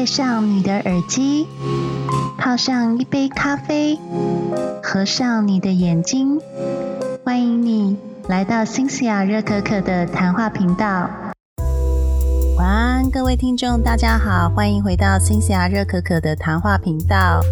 戴上你的耳机，泡上一杯咖啡，合上你的眼睛，欢迎你来到新西亚热可可的谈话频道。晚安，各位听众，大家好，欢迎回到新西亚热可可的谈话频道。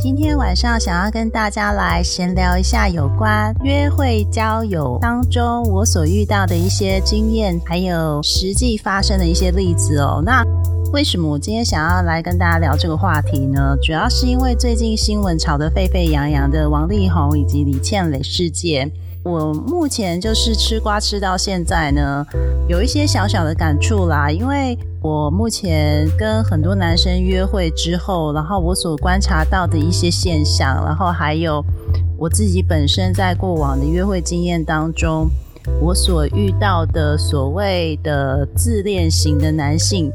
今天晚上想要跟大家来闲聊一下有关约会交友当中我所遇到的一些经验，还有实际发生的一些例子哦。那为什么我今天想要来跟大家聊这个话题呢？主要是因为最近新闻炒得沸沸扬扬的王力宏以及李倩蕾事件。我目前就是吃瓜吃到现在呢，有一些小小的感触啦。因为我目前跟很多男生约会之后，然后我所观察到的一些现象，然后还有我自己本身在过往的约会经验当中，我所遇到的所谓的自恋型的男性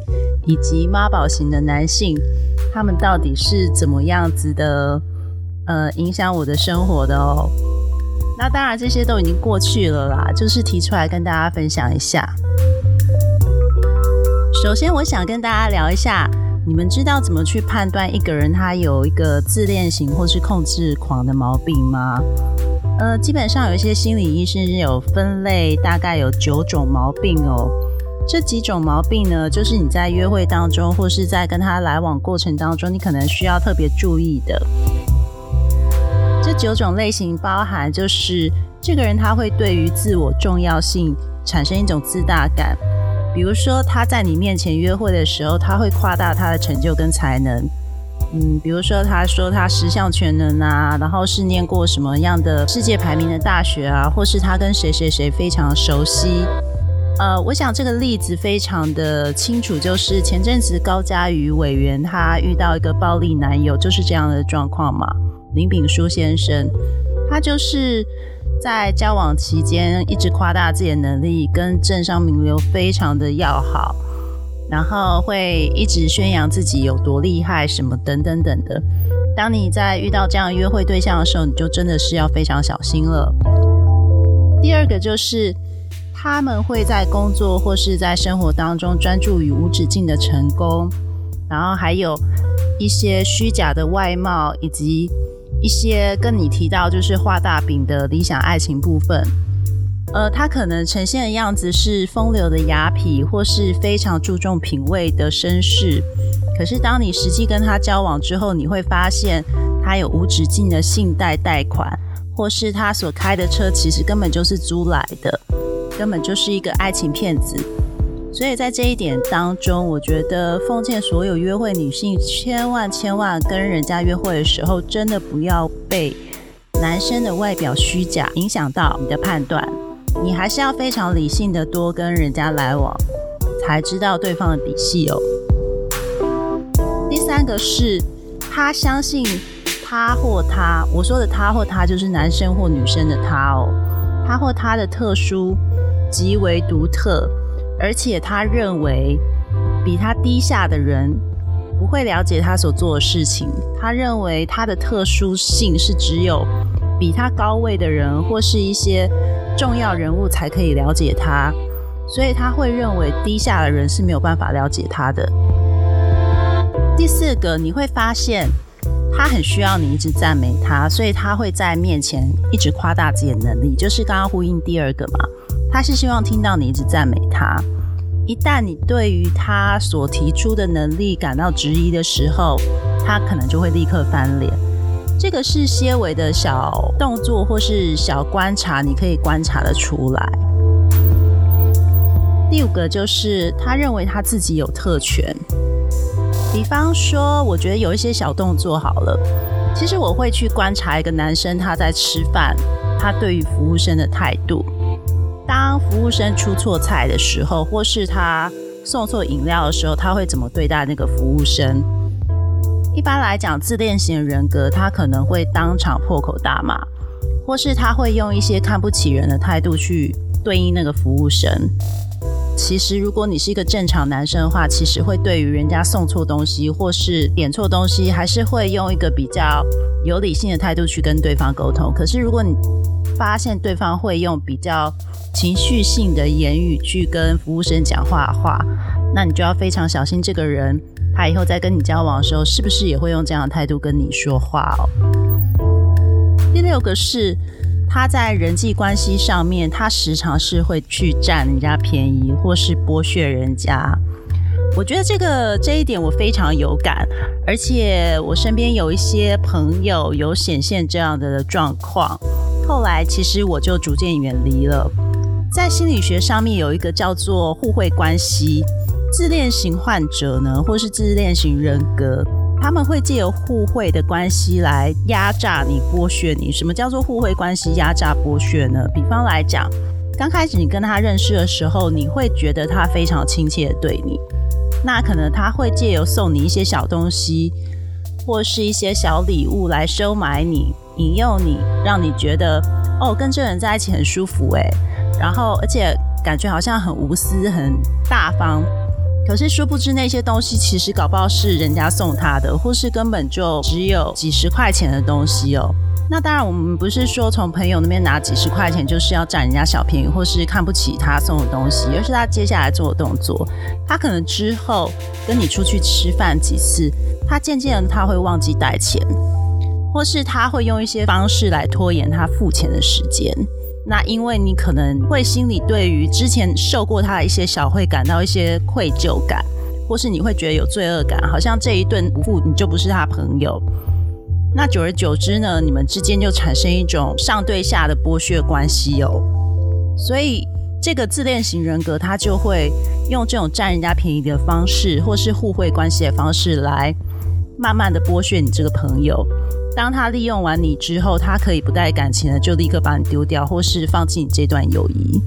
以及妈宝型的男性，他们到底是怎么样子的，呃，影响我的生活的哦。那当然，这些都已经过去了啦，就是提出来跟大家分享一下。首先，我想跟大家聊一下，你们知道怎么去判断一个人他有一个自恋型或是控制狂的毛病吗？呃，基本上有一些心理医生有分类，大概有九种毛病哦。这几种毛病呢，就是你在约会当中或是在跟他来往过程当中，你可能需要特别注意的。这九种类型包含，就是这个人他会对于自我重要性产生一种自大感，比如说他在你面前约会的时候，他会夸大他的成就跟才能，嗯，比如说他说他十项全能啊，然后是念过什么样的世界排名的大学啊，或是他跟谁谁谁非常熟悉，呃，我想这个例子非常的清楚，就是前阵子高嘉瑜委员他遇到一个暴力男友，就是这样的状况嘛。林炳书先生，他就是在交往期间一直夸大自己的能力，跟政商名流非常的要好，然后会一直宣扬自己有多厉害，什么等等等的。当你在遇到这样约会对象的时候，你就真的是要非常小心了。第二个就是他们会在工作或是在生活当中专注于无止境的成功，然后还有一些虚假的外貌以及。一些跟你提到就是画大饼的理想爱情部分，呃，他可能呈现的样子是风流的雅痞，或是非常注重品味的绅士。可是当你实际跟他交往之后，你会发现他有无止境的信贷贷款，或是他所开的车其实根本就是租来的，根本就是一个爱情骗子。所以在这一点当中，我觉得奉劝所有约会女性，千万千万跟人家约会的时候，真的不要被男生的外表虚假影响到你的判断。你还是要非常理性的多跟人家来往，才知道对方的底细哦。第三个是，他相信他或他，我说的他或他就是男生或女生的他哦，他或他的特殊极为独特。而且他认为，比他低下的人不会了解他所做的事情。他认为他的特殊性是只有比他高位的人或是一些重要人物才可以了解他，所以他会认为低下的人是没有办法了解他的。第四个，你会发现他很需要你一直赞美他，所以他会在面前一直夸大自己的能力，就是刚刚呼应第二个嘛。他是希望听到你一直赞美他。一旦你对于他所提出的能力感到质疑的时候，他可能就会立刻翻脸。这个是些微的小动作或是小观察，你可以观察的出来。第五个就是他认为他自己有特权，比方说，我觉得有一些小动作好了。其实我会去观察一个男生他在吃饭，他对于服务生的态度。当服务生出错菜的时候，或是他送错饮料的时候，他会怎么对待那个服务生？一般来讲，自恋型人格他可能会当场破口大骂，或是他会用一些看不起人的态度去对应那个服务生。其实，如果你是一个正常男生的话，其实会对于人家送错东西或是点错东西，还是会用一个比较有理性的态度去跟对方沟通。可是，如果你发现对方会用比较情绪性的言语去跟服务生讲话的话，那你就要非常小心这个人他以后在跟你交往的时候，是不是也会用这样的态度跟你说话哦？第六个是他在人际关系上面，他时常是会去占人家便宜，或是剥削人家。我觉得这个这一点我非常有感，而且我身边有一些朋友有显现这样的状况。后来其实我就逐渐远离了。在心理学上面有一个叫做互惠关系，自恋型患者呢，或是自恋型人格，他们会借由互惠的关系来压榨你、剥削你。什么叫做互惠关系压榨剥削呢？比方来讲，刚开始你跟他认识的时候，你会觉得他非常亲切的对你。那可能他会借由送你一些小东西，或是一些小礼物来收买你、引诱你，让你觉得哦，跟这人在一起很舒服哎。然后，而且感觉好像很无私、很大方。可是殊不知那些东西其实搞不好是人家送他的，或是根本就只有几十块钱的东西哦。那当然，我们不是说从朋友那边拿几十块钱就是要占人家小便宜，或是看不起他送的东西，而是他接下来做的动作。他可能之后跟你出去吃饭几次，他渐渐的他会忘记带钱，或是他会用一些方式来拖延他付钱的时间。那因为你可能会心里对于之前受过他的一些小会感到一些愧疚感，或是你会觉得有罪恶感，好像这一顿不付你就不是他朋友。那久而久之呢，你们之间就产生一种上对下的剥削关系哦。所以这个自恋型人格，他就会用这种占人家便宜的方式，或是互惠关系的方式来慢慢的剥削你这个朋友。当他利用完你之后，他可以不带感情的就立刻把你丢掉，或是放弃你这段友谊。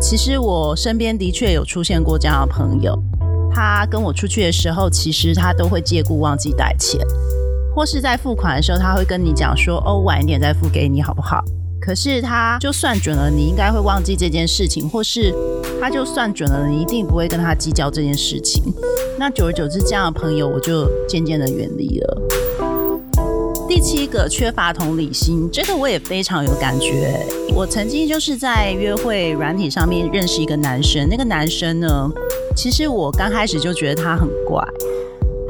其实我身边的确有出现过这样的朋友，他跟我出去的时候，其实他都会借故忘记带钱。或是在付款的时候，他会跟你讲说：“哦，晚一点再付给你，好不好？”可是他就算准了，你应该会忘记这件事情，或是他就算准了，你一定不会跟他计较这件事情。那久而久之，这样的朋友我就渐渐的远离了。第七个，缺乏同理心，这个我也非常有感觉。我曾经就是在约会软体上面认识一个男生，那个男生呢，其实我刚开始就觉得他很怪。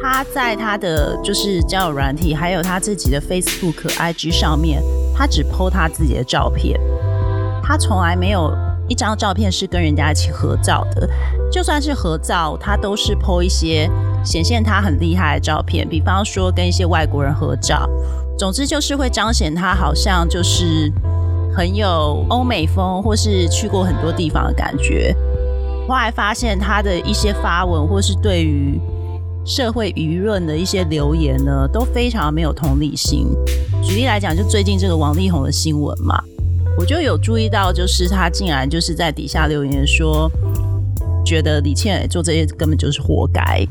他在他的就是交友软体，还有他自己的 Facebook、IG 上面，他只 po 他自己的照片，他从来没有一张照片是跟人家一起合照的。就算是合照，他都是 po 一些显现他很厉害的照片，比方说跟一些外国人合照。总之就是会彰显他好像就是很有欧美风，或是去过很多地方的感觉。后来发现他的一些发文，或是对于社会舆论的一些留言呢，都非常没有同理心。举例来讲，就最近这个王力宏的新闻嘛，我就有注意到，就是他竟然就是在底下留言说，觉得李倩做这些根本就是活该。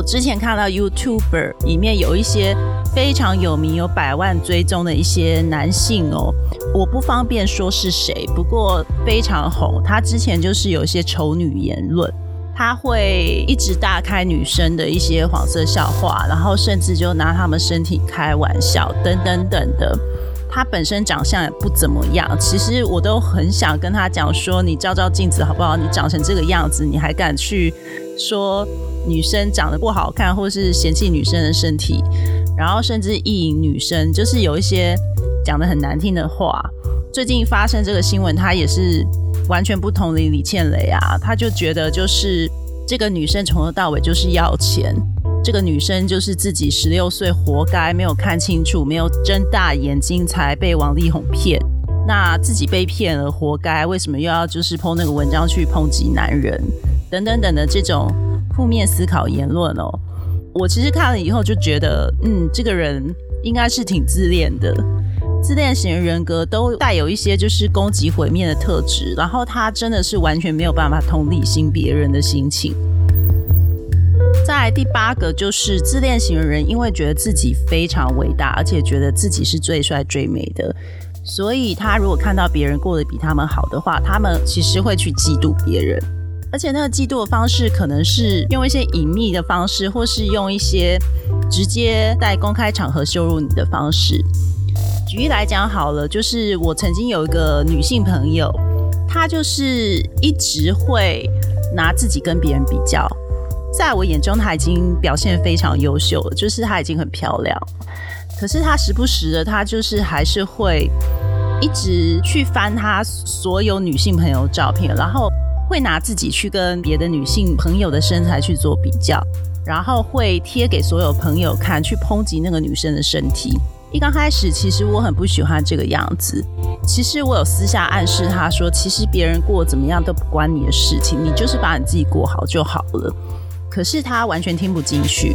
我之前看到 YouTuber 里面有一些非常有名、有百万追踪的一些男性哦，我不方便说是谁，不过非常红。他之前就是有一些丑女言论。他会一直大开女生的一些黄色笑话，然后甚至就拿他们身体开玩笑，等等等的。他本身长相也不怎么样，其实我都很想跟他讲说：“你照照镜子好不好？你长成这个样子，你还敢去说女生长得不好看，或是嫌弃女生的身体，然后甚至意淫女生，就是有一些讲的很难听的话。”最近发生这个新闻，他也是。完全不同理李倩蕾啊，他就觉得就是这个女生从头到尾就是要钱，这个女生就是自己十六岁活该，没有看清楚，没有睁大眼睛才被王力宏骗，那自己被骗了，活该，为什么又要就是剖那个文章去抨击男人等等等的这种负面思考言论哦？我其实看了以后就觉得，嗯，这个人应该是挺自恋的。自恋型人格都带有一些就是攻击毁灭的特质，然后他真的是完全没有办法同理心别人的心情。在第八个就是自恋型的人，因为觉得自己非常伟大，而且觉得自己是最帅最美的，所以他如果看到别人过得比他们好的话，他们其实会去嫉妒别人，而且那个嫉妒的方式可能是用一些隐秘的方式，或是用一些直接在公开场合羞辱你的方式。举例来讲好了，就是我曾经有一个女性朋友，她就是一直会拿自己跟别人比较，在我眼中，她已经表现非常优秀了，就是她已经很漂亮。可是她时不时的，她就是还是会一直去翻她所有女性朋友照片，然后会拿自己去跟别的女性朋友的身材去做比较，然后会贴给所有朋友看，去抨击那个女生的身体。一刚开始，其实我很不喜欢这个样子。其实我有私下暗示他说，其实别人过怎么样都不关你的事情，你就是把你自己过好就好了。可是他完全听不进去。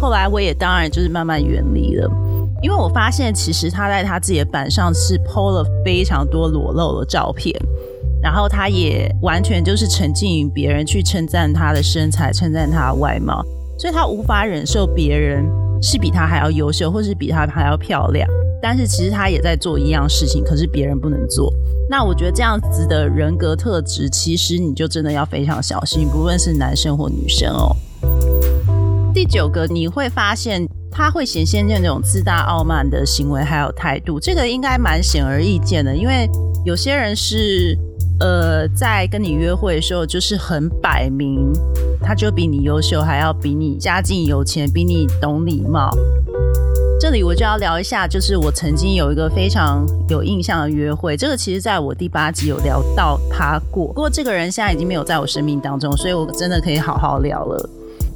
后来我也当然就是慢慢远离了，因为我发现其实他在他自己的板上是 PO 了非常多裸露的照片，然后他也完全就是沉浸于别人去称赞他的身材、称赞他的外貌，所以他无法忍受别人。是比他还要优秀，或是比他还要漂亮，但是其实他也在做一样事情，可是别人不能做。那我觉得这样子的人格特质，其实你就真的要非常小心，不论是男生或女生哦。第九个，你会发现他会显现那种自大傲慢的行为还有态度，这个应该蛮显而易见的，因为有些人是呃在跟你约会的时候就是很摆明。他就比你优秀，还要比你家境有钱，比你懂礼貌。这里我就要聊一下，就是我曾经有一个非常有印象的约会。这个其实在我第八集有聊到他过，不过这个人现在已经没有在我生命当中，所以我真的可以好好聊了。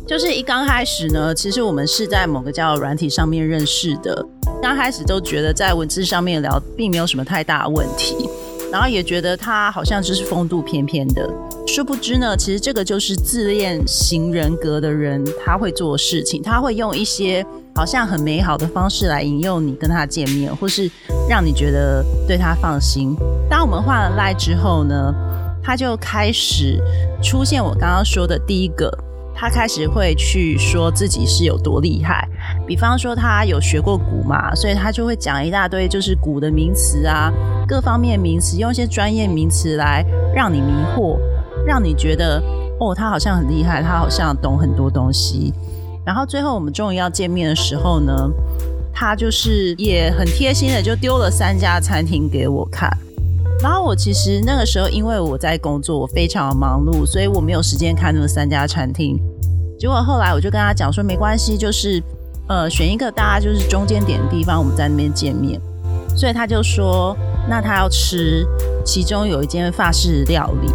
就是一刚开始呢，其实我们是在某个交友软体上面认识的，刚开始都觉得在文字上面聊并没有什么太大的问题。然后也觉得他好像就是风度翩翩的，殊不知呢，其实这个就是自恋型人格的人他会做事情，他会用一些好像很美好的方式来引诱你跟他见面，或是让你觉得对他放心。当我们换了赖之后呢，他就开始出现我刚刚说的第一个。他开始会去说自己是有多厉害，比方说他有学过鼓嘛，所以他就会讲一大堆就是鼓的名词啊，各方面名词，用一些专业名词来让你迷惑，让你觉得哦，他好像很厉害，他好像懂很多东西。然后最后我们终于要见面的时候呢，他就是也很贴心的就丢了三家餐厅给我看。然后我其实那个时候，因为我在工作，我非常忙碌，所以我没有时间看那三家餐厅。结果后来我就跟他讲说，没关系，就是呃选一个大家就是中间点的地方，我们在那边见面。所以他就说，那他要吃其中有一间法式料理。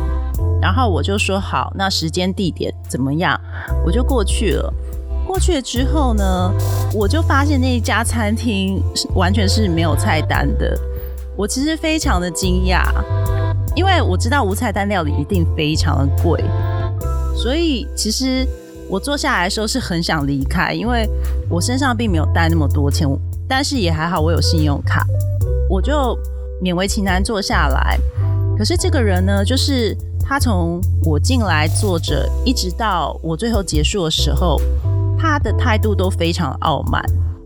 然后我就说好，那时间地点怎么样？我就过去了。过去了之后呢，我就发现那一家餐厅是完全是没有菜单的。我其实非常的惊讶，因为我知道无菜单料理一定非常的贵，所以其实我坐下来的时候是很想离开，因为我身上并没有带那么多钱，但是也还好我有信用卡，我就勉为其难坐下来。可是这个人呢，就是他从我进来坐着，一直到我最后结束的时候，他的态度都非常傲慢。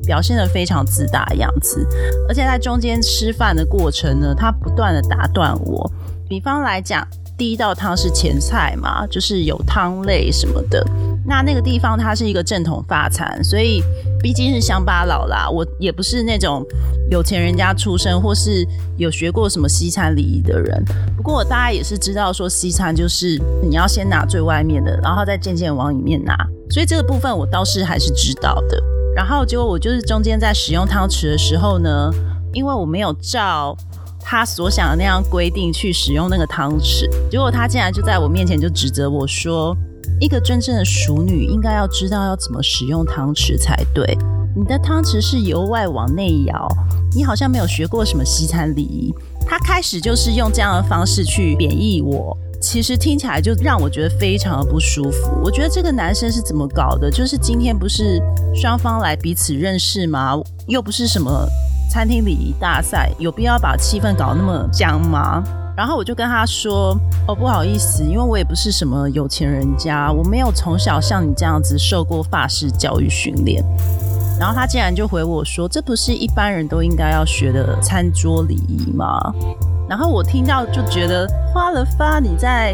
表现得非常自大的样子，而且在中间吃饭的过程呢，他不断的打断我。比方来讲，第一道汤是前菜嘛，就是有汤类什么的。那那个地方它是一个正统法餐，所以毕竟是乡巴佬啦，我也不是那种有钱人家出身或是有学过什么西餐礼仪的人。不过大家也是知道说西餐就是你要先拿最外面的，然后再渐渐往里面拿，所以这个部分我倒是还是知道的。然后结果我就是中间在使用汤匙的时候呢，因为我没有照他所想的那样规定去使用那个汤匙，结果他竟然就在我面前就指责我说，一个真正的熟女应该要知道要怎么使用汤匙才对，你的汤匙是由外往内摇，你好像没有学过什么西餐礼仪。他开始就是用这样的方式去贬义我。其实听起来就让我觉得非常的不舒服。我觉得这个男生是怎么搞的？就是今天不是双方来彼此认识吗？又不是什么餐厅礼仪大赛，有必要把气氛搞那么僵吗？然后我就跟他说：“哦，不好意思，因为我也不是什么有钱人家，我没有从小像你这样子受过法式教育训练。”然后他竟然就回我说：“这不是一般人都应该要学的餐桌礼仪吗？”然后我听到就觉得花了发，你在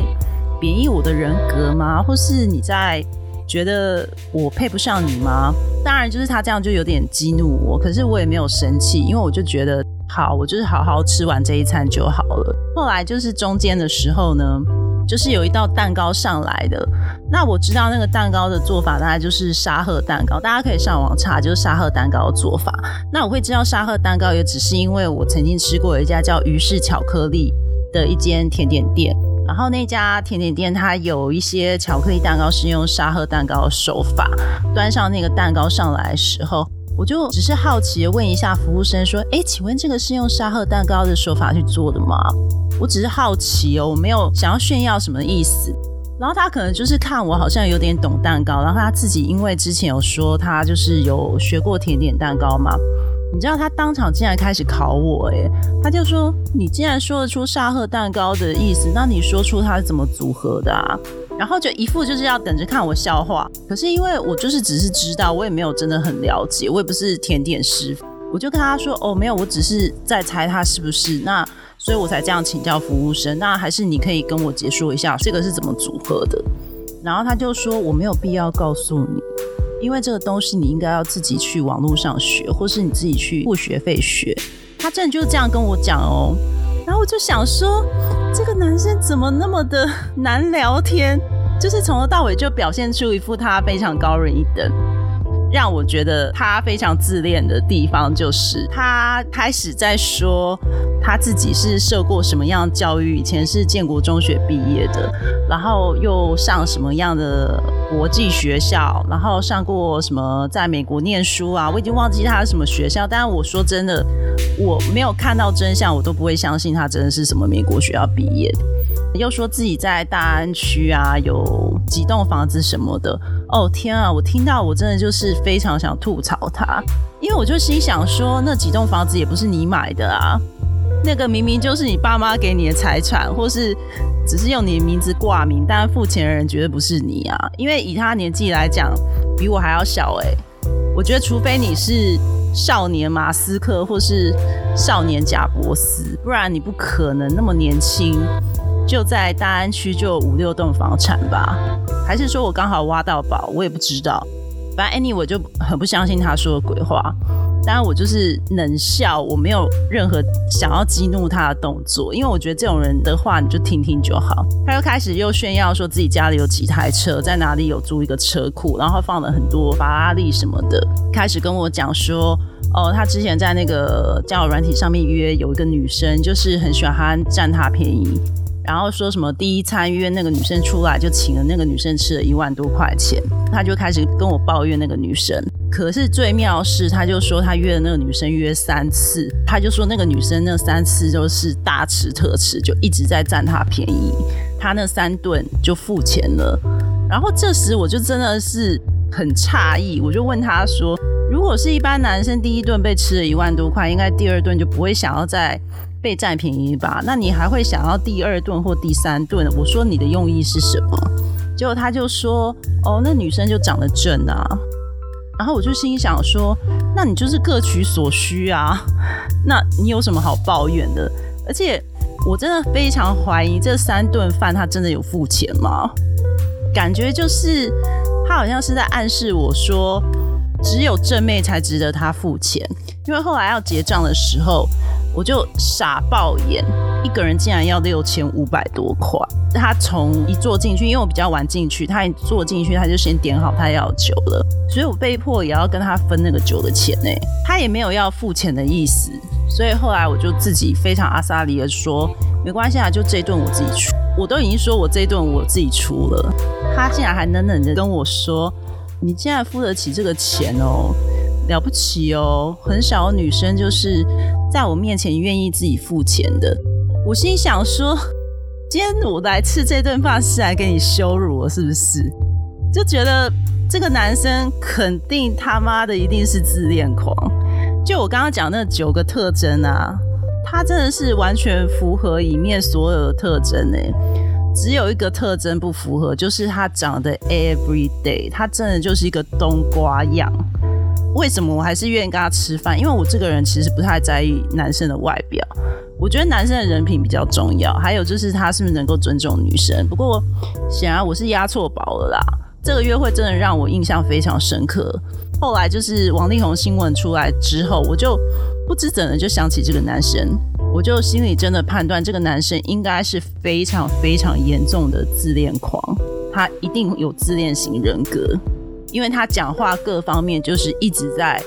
贬义我的人格吗？或是你在觉得我配不上你吗？当然，就是他这样就有点激怒我，可是我也没有生气，因为我就觉得好，我就是好好吃完这一餐就好了。后来就是中间的时候呢，就是有一道蛋糕上来的，那我知道那个蛋糕的做法大概就是沙鹤蛋糕，大家可以上网查，就是沙鹤蛋糕的做法。那我会知道沙鹤蛋糕，也只是因为我曾经吃过一家叫于氏巧克力的一间甜点店，然后那家甜点店它有一些巧克力蛋糕是用沙鹤蛋糕的手法，端上那个蛋糕上来的时候，我就只是好奇的问一下服务生说：“哎，请问这个是用沙鹤蛋糕的手法去做的吗？”我只是好奇哦，我没有想要炫耀什么意思。然后他可能就是看我好像有点懂蛋糕，然后他自己因为之前有说他就是有学过甜点蛋糕嘛，你知道他当场竟然开始考我，哎，他就说你既然说得出沙鹤蛋糕的意思，那你说出它是怎么组合的啊？然后就一副就是要等着看我笑话，可是因为我就是只是知道，我也没有真的很了解，我也不是甜点师傅，我就跟他说哦没有，我只是在猜他是不是那。所以我才这样请教服务生。那还是你可以跟我解说一下这个是怎么组合的。然后他就说我没有必要告诉你，因为这个东西你应该要自己去网络上学，或是你自己去付学费学。他真的就这样跟我讲哦。然后我就想说，这个男生怎么那么的难聊天？就是从头到尾就表现出一副他非常高人一等。让我觉得他非常自恋的地方，就是他开始在说他自己是受过什么样教育，以前是建国中学毕业的，然后又上什么样的国际学校，然后上过什么在美国念书啊，我已经忘记他是什么学校。但是我说真的，我没有看到真相，我都不会相信他真的是什么美国学校毕业的。又说自己在大安区啊有几栋房子什么的。哦天啊！我听到我真的就是非常想吐槽他，因为我就心想说，那几栋房子也不是你买的啊，那个明明就是你爸妈给你的财产，或是只是用你的名字挂名，但付钱的人绝对不是你啊！因为以他年纪来讲，比我还要小哎，我觉得除非你是少年马斯克或是少年贾伯斯，不然你不可能那么年轻。就在大安区就五六栋房产吧，还是说我刚好挖到宝，我也不知道。反正 Annie 我就很不相信他说的鬼话，当然我就是冷笑，我没有任何想要激怒他的动作，因为我觉得这种人的话你就听听就好。他又开始又炫耀说自己家里有几台车，在哪里有租一个车库，然后放了很多法拉利什么的，开始跟我讲说，哦，他之前在那个交友软体上面约有一个女生，就是很喜欢他占他便宜。然后说什么第一餐约那个女生出来就请了那个女生吃了一万多块钱，他就开始跟我抱怨那个女生。可是最妙是，他就说他约了那个女生约三次，他就说那个女生那三次都是大吃特吃，就一直在占他便宜。他那三顿就付钱了。然后这时我就真的是很诧异，我就问他说：如果是一般男生第一顿被吃了一万多块，应该第二顿就不会想要再。被占便宜吧？那你还会想要第二顿或第三顿？我说你的用意是什么？结果他就说：“哦，那女生就长得正啊。”然后我就心想说：“那你就是各取所需啊，那你有什么好抱怨的？而且我真的非常怀疑这三顿饭他真的有付钱吗？感觉就是他好像是在暗示我说，只有正妹才值得他付钱，因为后来要结账的时候。”我就傻爆眼，一个人竟然要六千五百多块。他从一坐进去，因为我比较晚进去，他一坐进去他就先点好他要酒了，所以我被迫也要跟他分那个酒的钱呢。他也没有要付钱的意思，所以后来我就自己非常阿萨里的说，没关系啊，就这顿我自己出。我都已经说我这一顿我自己出了，他竟然还冷冷的跟我说，你竟然付得起这个钱哦。了不起哦，很少女生就是在我面前愿意自己付钱的。我心想说，今天我来吃这顿饭是来给你羞辱我是不是？就觉得这个男生肯定他妈的一定是自恋狂。就我刚刚讲那九个特征啊，他真的是完全符合里面所有的特征诶，只有一个特征不符合，就是他长得 every day，他真的就是一个冬瓜样。为什么我还是愿意跟他吃饭？因为我这个人其实不太在意男生的外表，我觉得男生的人品比较重要。还有就是他是不是能够尊重女生。不过显然我是压错宝了啦。这个约会真的让我印象非常深刻。后来就是王力宏新闻出来之后，我就不知怎的就想起这个男生，我就心里真的判断这个男生应该是非常非常严重的自恋狂。他一定有自恋型人格，因为他讲话各方面就是一直在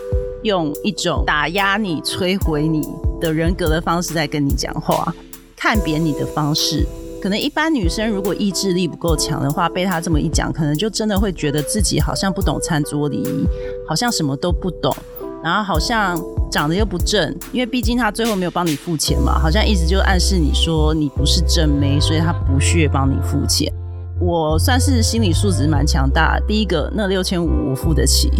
用一种打压你、摧毁你的人格的方式在跟你讲话，看扁你的方式。可能一般女生如果意志力不够强的话，被他这么一讲，可能就真的会觉得自己好像不懂餐桌礼仪，好像什么都不懂，然后好像长得又不正，因为毕竟他最后没有帮你付钱嘛，好像一直就暗示你说你不是正妹，所以他不屑帮你付钱。我算是心理素质蛮强大，第一个那六千五我付得起，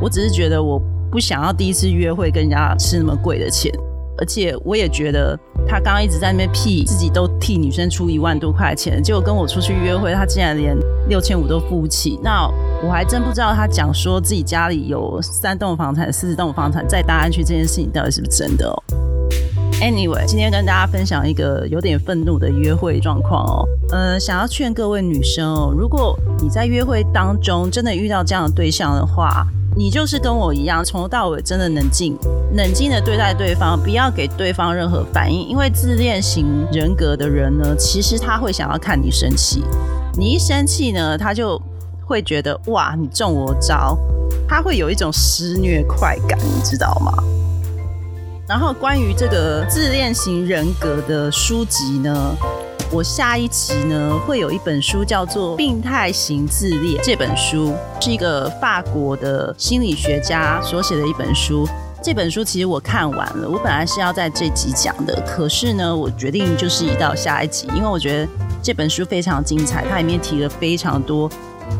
我只是觉得我不想要第一次约会跟人家吃那么贵的钱。而且我也觉得，他刚刚一直在那边屁，自己都替女生出一万多块钱，结果跟我出去约会，他竟然连六千五都付不起。那我还真不知道他讲说自己家里有三栋房产、四栋房产在大安区这件事情到底是不是真的哦。Anyway，今天跟大家分享一个有点愤怒的约会状况哦。呃，想要劝各位女生哦，如果你在约会当中真的遇到这样的对象的话，你就是跟我一样，从头到尾真的冷静、冷静的对待对方，不要给对方任何反应。因为自恋型人格的人呢，其实他会想要看你生气，你一生气呢，他就会觉得哇，你中我招，他会有一种施虐快感，你知道吗？然后关于这个自恋型人格的书籍呢？我下一期呢会有一本书叫做《病态型自恋》，这本书是一个法国的心理学家所写的一本书。这本书其实我看完了，我本来是要在这集讲的，可是呢，我决定就是移到下一集，因为我觉得这本书非常精彩，它里面提了非常多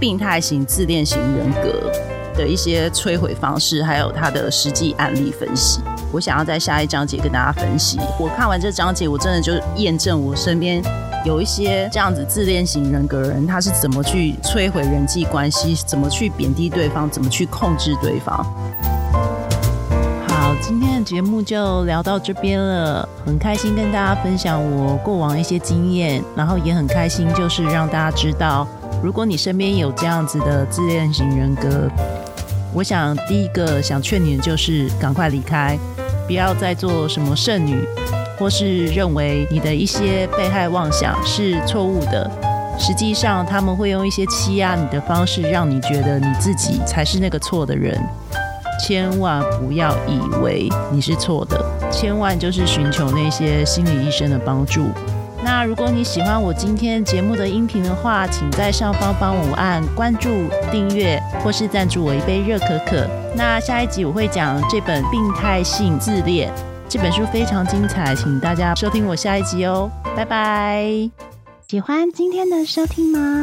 病态型自恋型人格的一些摧毁方式，还有它的实际案例分析。我想要在下一章节跟大家分析。我看完这章节，我真的就验证我身边有一些这样子自恋型人格人，他是怎么去摧毁人际关系，怎么去贬低对方，怎么去控制对方。好，今天的节目就聊到这边了，很开心跟大家分享我过往一些经验，然后也很开心就是让大家知道，如果你身边有这样子的自恋型人格，我想第一个想劝你的就是赶快离开。不要再做什么剩女，或是认为你的一些被害妄想是错误的。实际上，他们会用一些欺压你的方式，让你觉得你自己才是那个错的人。千万不要以为你是错的，千万就是寻求那些心理医生的帮助。那如果你喜欢我今天节目的音频的话，请在上方帮我按关注、订阅，或是赞助我一杯热可可。那下一集我会讲这本《病态性自恋》这本书非常精彩，请大家收听我下一集哦，拜拜！喜欢今天的收听吗？